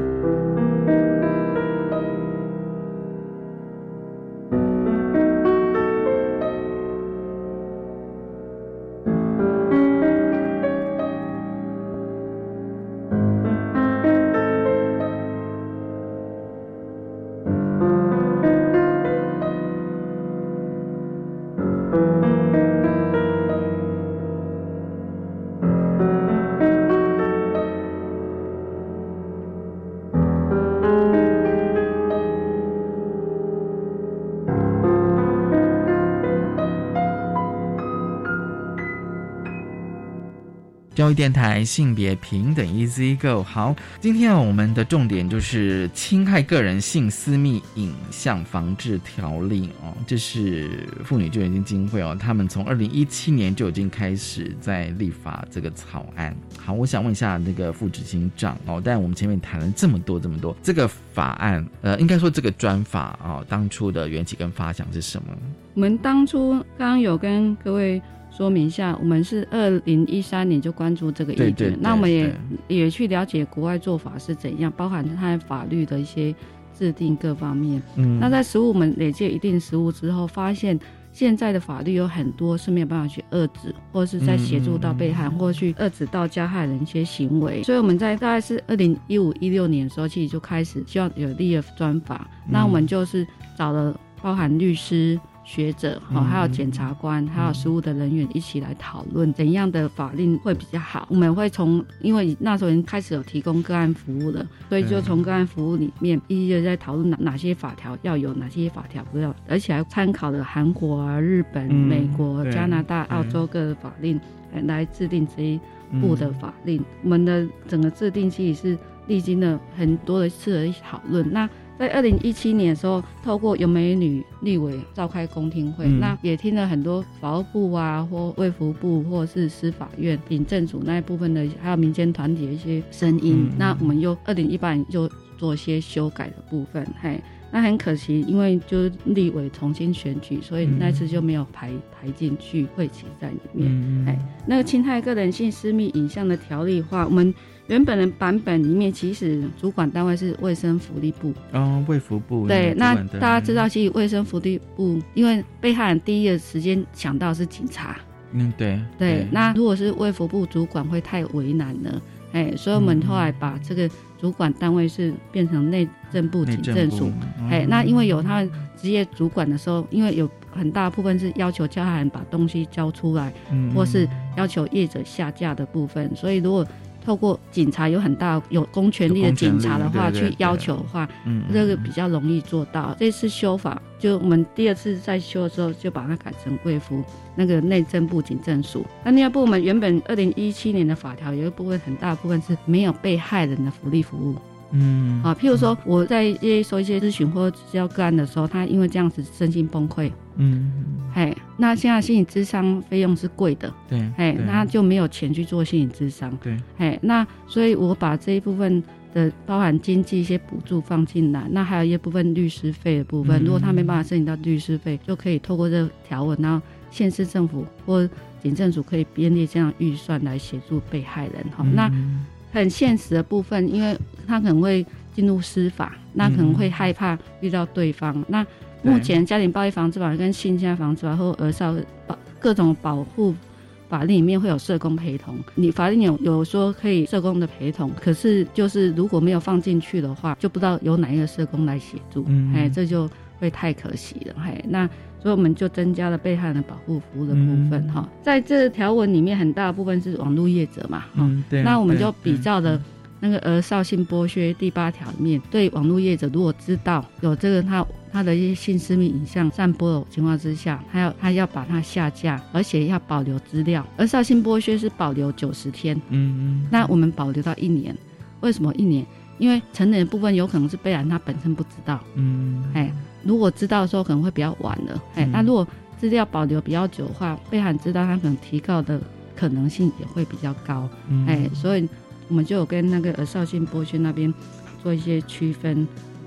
教育电台性别平等 Easy Go。好，今天我们的重点就是侵害个人性私密影像防治条例哦，这是妇女救援基金会哦，他们从二零一七年就已经开始在立法这个草案。好，我想问一下那个副执行长哦，但我们前面谈了这么多这么多，这个法案呃，应该说这个专法哦，当初的缘起跟发想是什么？我们当初刚刚有跟各位说明一下，我们是二零一三年就关注这个议题，对对对那我们也也去了解国外做法是怎样，包含它法律的一些制定各方面。嗯那在实务我们累积一定实务之后，发现现在的法律有很多是没有办法去遏制，或是在协助到被害，或去遏制到加害人一些行为。所以我们在大概是二零一五一六年的时候，其实就开始希望有立了专法。那我们就是找了包含律师。学者哈，还有检察官，还有实务的人员一起来讨论怎样的法令会比较好。我们会从，因为那时候已经开始有提供个案服务了，所以就从个案服务里面一一的在讨论哪哪些法条要有，哪些法条不要，而且还参考了韩国啊、日本、嗯美国、加拿大、澳洲各个法令来来制定这一部的法令。我们的整个制定其实是历经了很多的次的讨论。那在二零一七年的时候，透过有美女立委召开公听会，嗯那也听了很多法务部啊，或卫福部，或者是司法院、领政署那一部分的，还有民间团体的一些声音。嗯那我们又二零一八年就做一些修改的部分，嘿。那很可惜，因为就立委重新选举，所以那次就没有排排进去会期在里面。嗯哎，那个侵害个人性私密影像的条例化，我们原本的版本里面其实主管单位是卫生福利部。哦，卫福部对，那大家知道，其实卫生福利部，因为被害人第一个时间想到是警察。嗯，对对，那如果是卫福部主管会太为难了，哎，所以我们后来把这个主管单位是变成内政部警政署，哎，那因为有他们职业主管的时候，因为有很大部分是要求加害人把东西交出来，嗯。或是要求业者下架的部分，所以如果透过警察有很大有公权力的警察的话去要求的话，嗯，这个比较容易做到。这次修法，就我们第二次再修的时候，就把它改成贵妇那个内政部警政署。那另外部门原本二零一七年的法条有一部分很大部分是没有被害人的福利服务。嗯，啊，譬如说我在一些说一些咨询或治疗个案的时候，他因为这样子身心崩溃，嗯，嘿，那现在心理咨商费用是贵的，对，嘿，对。那就没有钱去做心理咨商，对，嘿，那所以我把这一部分的包含经济一些补助放进来，那还有一部分律师费的部分，嗯。如果他没办法申请到律师费，就可以透过这个条文，然后县市政府或警政署可以编列这样预算来协助被害人，哈、那嗯很现实的部分，因为他可能会进入司法，那可能会害怕遇到对方。那目前家庭暴力防治法跟性侵害防治法或儿少保各种保护法令里面会有社工陪同，你法令有有说可以社工的陪同，可是就是如果没有放进去的话，就不知道有哪一个社工来协助，嗯。哎，这就会太可惜了，哎，那。所以我们就增加了被害人保护服务的部分哈，在这条文里面很大部分是网络业者嘛，哈、嗯，对，那我们就比较的那个儿少性剥削第八条里面，对网络业者如果知道有这个他他的一些性私密影像散播的情况之下，他要他要把它下架，而且要保留资料。而绍兴剥削是保留九十天，嗯嗯，那我们保留到一年，为什么一年？因为成人的部分有可能是被害人他本身不知道，嗯，哎，如果知道的时候可能会比较晚了，哎，嗯。那如果资料保留比较久的话，被害人知道他可能提告的可能性也会比较高，嗯。哎，所以我们就有跟那个儿少性剥削那边做一些区分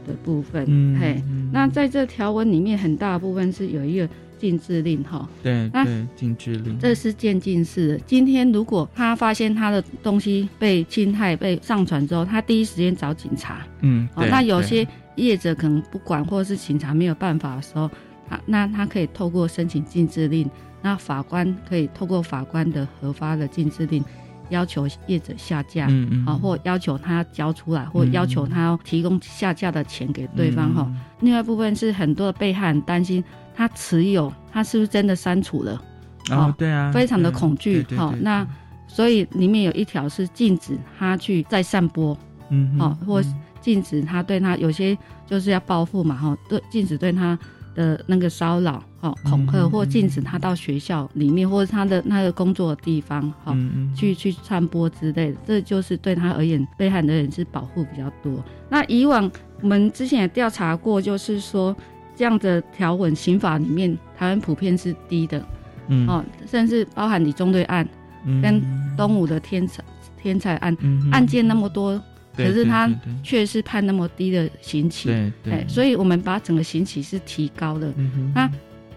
的部分，嗯嘿，嗯。那在这条文里面很大部分是有一个禁制令哈，那对那禁制令，这是渐进式的。今天如果他发现他的东西被侵害、被上传之后，他第一时间找警察，嗯，哦，那有些业者可能不管，或者是警察没有办法的时候，他，那他可以透过申请禁制令，那法官可以透过法官的核发的禁制令，要求业者下架，嗯嗯啊，或要求他交出来，或嗯要求他提供下架的钱给对方哈。嗯另外一部分是很多的被害人担心他持有，他是不是真的删除了？哦，对啊，非常的恐惧哈。对对对那所以里面有一条是禁止他去再散播，嗯好哦，或禁止他对他有些就是要报复嘛，哈，对，禁止对他的那个骚扰、哦恐吓，嗯或禁止他到学校里面或者他的那个工作的地方，哈、去去传播之类的，这就是对他而言，被害人的人是保护比较多。那以往我们之前也调查过，就是说这样的条文刑法里面，台湾普遍是低的，嗯哦，甚至包含李中队案嗯跟东吴的天才天才案，嗯案件那么多。对可是他却是判那么低的刑期，哎，所以我们把整个刑期是提高的。那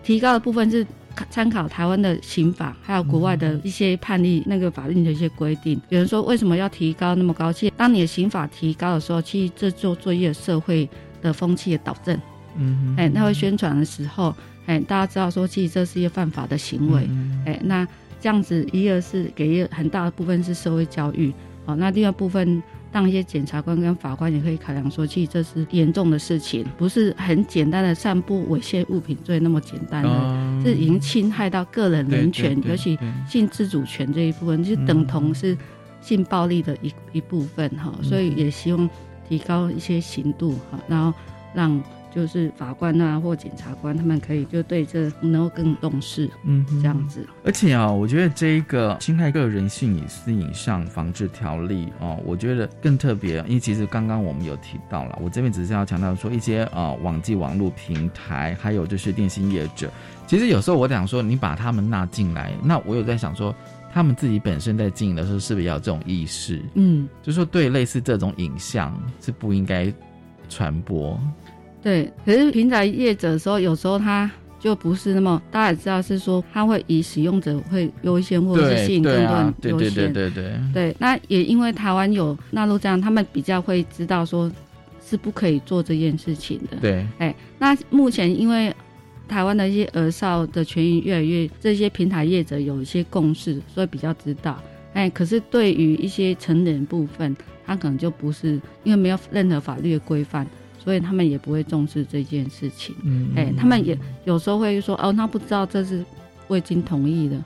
提高的部分是参考台湾的刑法，还有国外的一些判例那个法律的一些规定。有人说为什么要提高那么高？其实当你的刑法提高的时候，其实这做作业社会的风气的导正。嗯哼哎，那会宣传的时候，哎，大家知道说，其实这是一个犯法的行为。嗯哎，那这样子，一个是给一个很大的部分是社会教育，哦，那第二部分。让一些检察官跟法官也可以考量说，其实这是严重的事情，不是很简单的散布猥亵物品罪那么简单的，哦。是已经侵害到个人人权，尤其性自主权这一部分，就等同是性暴力的一一部分哈，嗯所以也希望提高一些刑度哈，然后让就是法官啊或检察官他们可以就对这能够更重视，嗯哼这样子。而且啊、我觉得这一个侵害个人性隐私影像防治条例哦，我觉得更特别，因为其实刚刚我们有提到了，我这边只是要强调说一些呃网际网络平台，还有就是电信业者，其实有时候我想说，你把他们纳进来，那我有在想说，他们自己本身在经营的时候，是不是要有这种意识？嗯，就说对类似这种影像是不应该传播。对，可是平台业者说有时候他就不是那么，大家也知道是说他会以使用者会优先，或者是吸引更多人优先。对对对对对。对，那也因为台湾有纳入这样，他们比较会知道说是不可以做这件事情的。对。哎，那目前因为台湾的一些儿少的权益越来越，这些平台业者有一些共识，所以比较知道。哎，可是对于一些成人部分，他可能就不是因为没有任何法律的规范，所以他们也不会重视这件事情。嗯，哎，他们也有时候会说，哦，他不知道这是未经同意的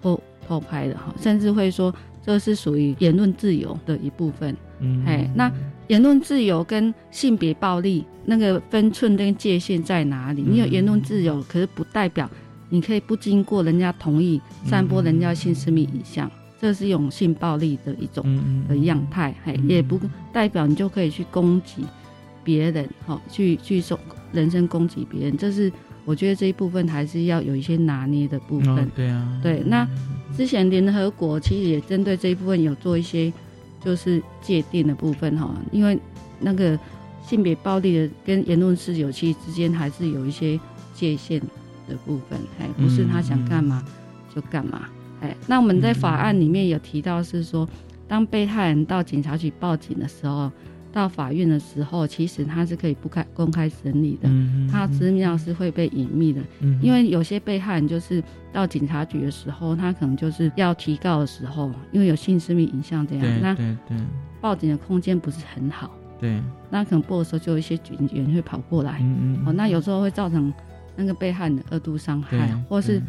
或偷拍的哈，甚至会说这是属于言论自由的一部分。嗯，哎，那言论自由跟性别暴力那个分寸跟界限在哪里？你有言论自由，可是不代表你可以不经过人家同意散播人家性私密影像。这是一种性暴力的一种的样态，嘿，也不代表你就可以去攻击别人，哈，去去说人身攻击别人。这是我觉得这一部分还是要有一些拿捏的部分。对啊，对。那之前联合国其实也针对这一部分有做一些就是界定的部分，哈，因为那个性别暴力的跟言论自由其实之间还是有一些界限的部分，哎，不是他想干嘛就干嘛。那我们在法案里面有提到，是说，当被害人到警察局报警的时候，到法院的时候，其实他是可以不开公开审理的，他资料是会被隐秘的。因为有些被害人就是到警察局的时候，他可能就是要提告的时候，因为有性私密影像这样，那报警的空间不是很好。对，那可能报的时候就有一些警员会跑过来，哦，那有时候会造成那个被害人的二度伤害，或是。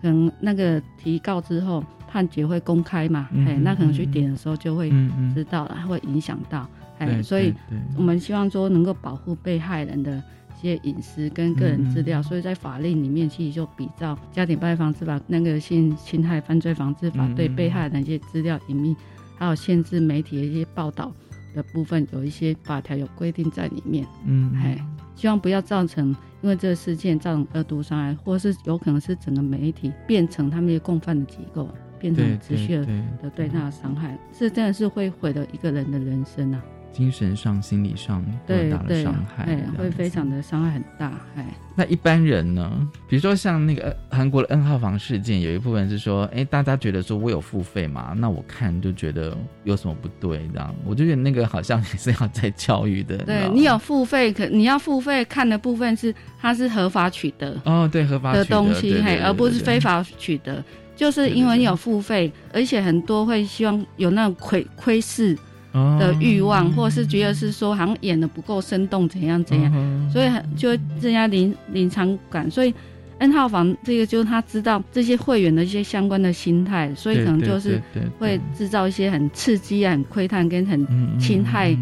可能那个提告之后判决会公开嘛？哎，那可能去点的时候就会知道了，会影响到哎，所以我们希望说能够保护被害人的一些隐私跟个人资料，所以在法令里面其实就比照家庭暴力防治法、那个性侵害犯罪防治法对被害人一些资料隐秘，还有限制媒体的一些报道的部分，有一些法条有规定在里面。嗯，哎。希望不要造成因为这个事件造成二度伤害，或是有可能是整个媒体变成他们的共犯的机构，变成持续的对他的伤害，是真的是会毁了一个人的人生啊。精神上、心理上都大的伤害，对，会非常的伤害很大。哎，那一般人呢？比如说像那个韩国的 N 号房事件，有一部分是说，哎，大家觉得说我有付费嘛，那我看就觉得有什么不对，这样，我就觉得那个好像也是要在教育的。对你有付费，可你要付费看的部分是它是合法取得哦，对，合法的东西，嘿，而不是非法取得，就是因为你有付费，而且很多会希望有那种窥窥视。的欲望，或者是觉得是说好像演的不够生动，怎样怎样，所以就增加临临场感。所以 N 号房这个就是他知道这些会员的一些相关的心态，所以可能就是会制造一些很刺激、很窥探跟很侵害。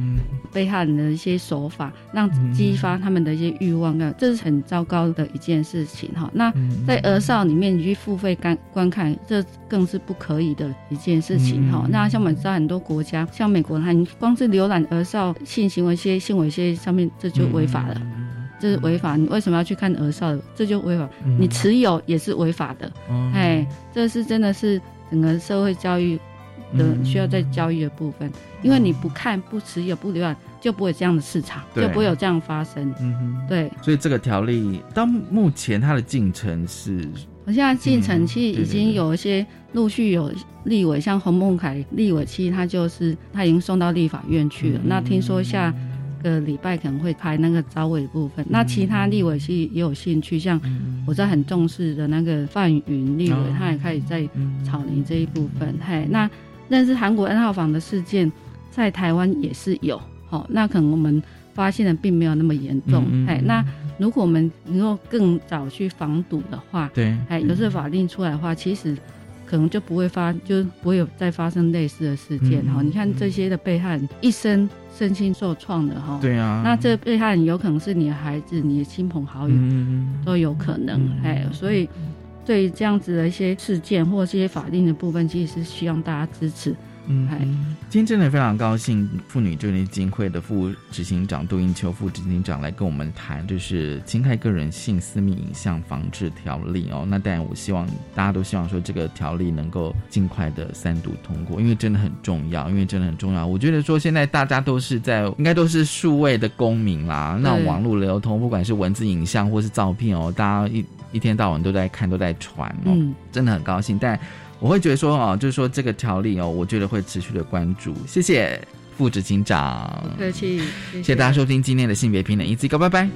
被害人的一些手法，让激发他们的一些欲望啊，这是很糟糕的一件事情哈。那在儿少里面，你去付费观观看，这更是不可以的一件事情哈。那像我们知道很多国家，像美国，它光是浏览儿少性行为、一些性猥亵上面，这就违法了，这是违法。你为什么要去看儿少？这就违法。你持有也是违法的。哎，这是真的是整个社会教育。的需要在教育的部分，因为你不看、不持有、不浏览，就不会这样的市场，就不会有这样发生。嗯哼，对。所以这个条例到目前它的进程是，我现在进程其实已经有一些陆续有立委，像洪孟凯立委，其实他就是他已经送到立法院去了。那听说下个礼拜可能会拍那个招委部分。那其他立委其实也有兴趣，像我在很重视的那个范云立委，他也开始在草拟这一部分。嘿，那。但是韩国 N 号房的事件在台湾也是有，好，那可能我们发现的并没有那么严重，哎，那如果我们能够更早去防堵的话，对，哎，有这法令出来的话，其实可能就不会发，就不会有再发生类似的事件，哈，你看这些的被害人一生身心受创的，哈，对啊，那这被害人有可能是你的孩子、你的亲朋好友，都有可能，哎，所以。对于这样子的一些事件或这些法定的部分，其实是希望大家支持，嗯，今天真的非常高兴，妇女救援基金会的副执行长杜英秋副执行长来跟我们谈，就是侵害个人性私密影像防治条例哦。那当然，我希望大家都希望说这个条例能够尽快的三读通过，因为真的很重要，因为真的很重要。我觉得说现在大家都是在应该都是数位的公民啦，那网络流通，不管是文字、影像或是照片哦，大家一一天到晚都在看，都在传哦，真的很高兴，但。我会觉得说哦，就是说这个条例哦，我觉得会持续的关注。谢谢副执行长，客气，谢谢大家收听今天的性别平等一次，高拜拜。